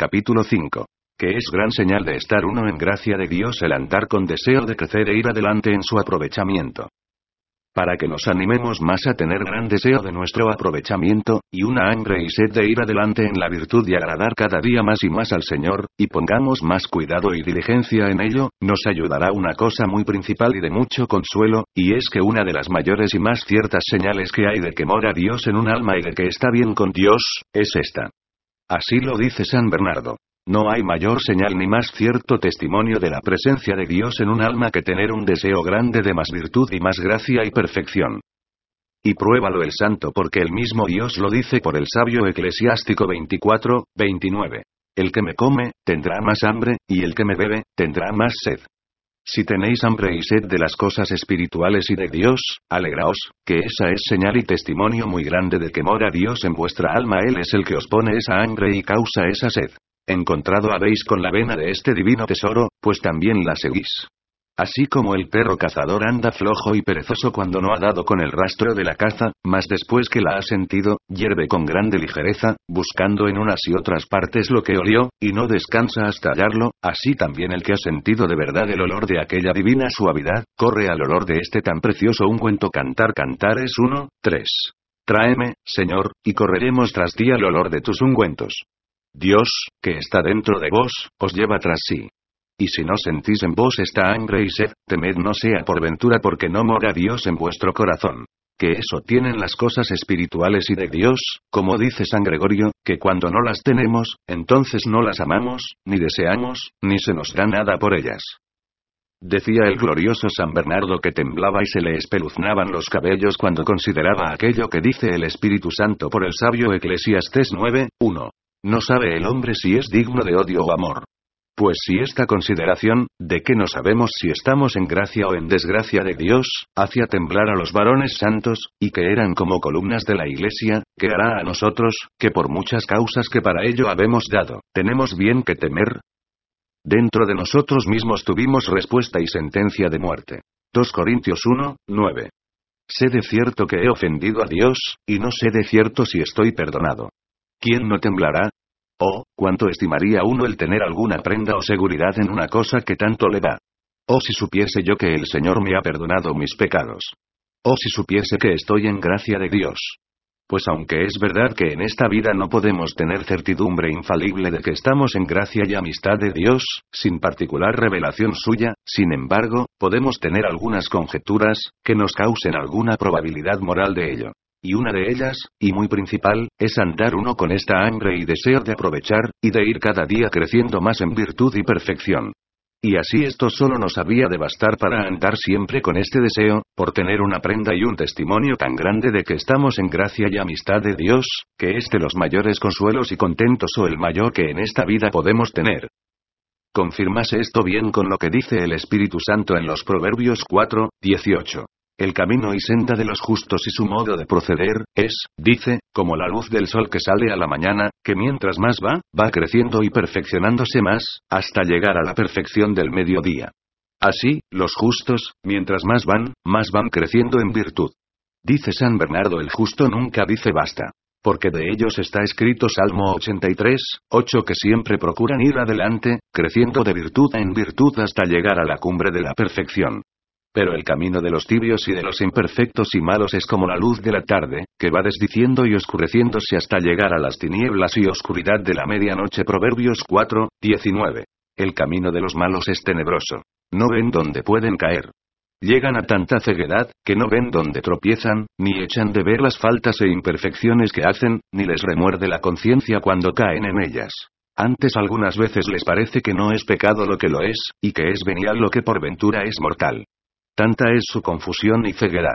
Capítulo 5. Que es gran señal de estar uno en gracia de Dios el andar con deseo de crecer e ir adelante en su aprovechamiento. Para que nos animemos más a tener gran deseo de nuestro aprovechamiento, y una hambre y sed de ir adelante en la virtud y agradar cada día más y más al Señor, y pongamos más cuidado y diligencia en ello, nos ayudará una cosa muy principal y de mucho consuelo, y es que una de las mayores y más ciertas señales que hay de que mora Dios en un alma y de que está bien con Dios, es esta. Así lo dice San Bernardo. No hay mayor señal ni más cierto testimonio de la presencia de Dios en un alma que tener un deseo grande de más virtud y más gracia y perfección. Y pruébalo el santo porque el mismo Dios lo dice por el sabio eclesiástico 24, 29. El que me come, tendrá más hambre, y el que me bebe, tendrá más sed. Si tenéis hambre y sed de las cosas espirituales y de Dios, alegraos, que esa es señal y testimonio muy grande de que mora Dios en vuestra alma. Él es el que os pone esa hambre y causa esa sed. Encontrado habéis con la vena de este divino tesoro, pues también la seguís. Así como el perro cazador anda flojo y perezoso cuando no ha dado con el rastro de la caza, mas después que la ha sentido, hierve con grande ligereza, buscando en unas y otras partes lo que olió, y no descansa hasta hallarlo, así también el que ha sentido de verdad el olor de aquella divina suavidad, corre al olor de este tan precioso ungüento cantar cantar es uno, tres. Tráeme, Señor, y correremos tras ti al olor de tus ungüentos. Dios, que está dentro de vos, os lleva tras sí. Y si no sentís en vos esta hambre y sed, temed no sea por ventura porque no mora Dios en vuestro corazón. Que eso tienen las cosas espirituales y de Dios, como dice San Gregorio, que cuando no las tenemos, entonces no las amamos, ni deseamos, ni se nos da nada por ellas. Decía el glorioso San Bernardo que temblaba y se le espeluznaban los cabellos cuando consideraba aquello que dice el Espíritu Santo por el sabio Eclesiastés 9, 1. No sabe el hombre si es digno de odio o amor. Pues si esta consideración, de que no sabemos si estamos en gracia o en desgracia de Dios, hacía temblar a los varones santos, y que eran como columnas de la iglesia, que hará a nosotros, que por muchas causas que para ello habemos dado, tenemos bien que temer? Dentro de nosotros mismos tuvimos respuesta y sentencia de muerte. 2 Corintios 1, 9. Sé de cierto que he ofendido a Dios, y no sé de cierto si estoy perdonado. ¿Quién no temblará? Oh, cuánto estimaría uno el tener alguna prenda o seguridad en una cosa que tanto le da. Oh, si supiese yo que el Señor me ha perdonado mis pecados. Oh, si supiese que estoy en gracia de Dios. Pues aunque es verdad que en esta vida no podemos tener certidumbre infalible de que estamos en gracia y amistad de Dios, sin particular revelación suya, sin embargo, podemos tener algunas conjeturas, que nos causen alguna probabilidad moral de ello. Y una de ellas, y muy principal, es andar uno con esta hambre y deseo de aprovechar, y de ir cada día creciendo más en virtud y perfección. Y así esto solo nos había de bastar para andar siempre con este deseo, por tener una prenda y un testimonio tan grande de que estamos en gracia y amistad de Dios, que es de los mayores consuelos y contentos o el mayor que en esta vida podemos tener. Confirmase esto bien con lo que dice el Espíritu Santo en los Proverbios 4, 18. El camino y senda de los justos y su modo de proceder, es, dice, como la luz del sol que sale a la mañana, que mientras más va, va creciendo y perfeccionándose más, hasta llegar a la perfección del mediodía. Así, los justos, mientras más van, más van creciendo en virtud. Dice San Bernardo el justo nunca dice basta. Porque de ellos está escrito Salmo 83, 8 que siempre procuran ir adelante, creciendo de virtud en virtud hasta llegar a la cumbre de la perfección. Pero el camino de los tibios y de los imperfectos y malos es como la luz de la tarde, que va desdiciendo y oscureciéndose hasta llegar a las tinieblas y oscuridad de la medianoche. Proverbios 4, 19. El camino de los malos es tenebroso. No ven dónde pueden caer. Llegan a tanta ceguedad, que no ven dónde tropiezan, ni echan de ver las faltas e imperfecciones que hacen, ni les remuerde la conciencia cuando caen en ellas. Antes algunas veces les parece que no es pecado lo que lo es, y que es venial lo que por ventura es mortal. Tanta es su confusión y ceguedad.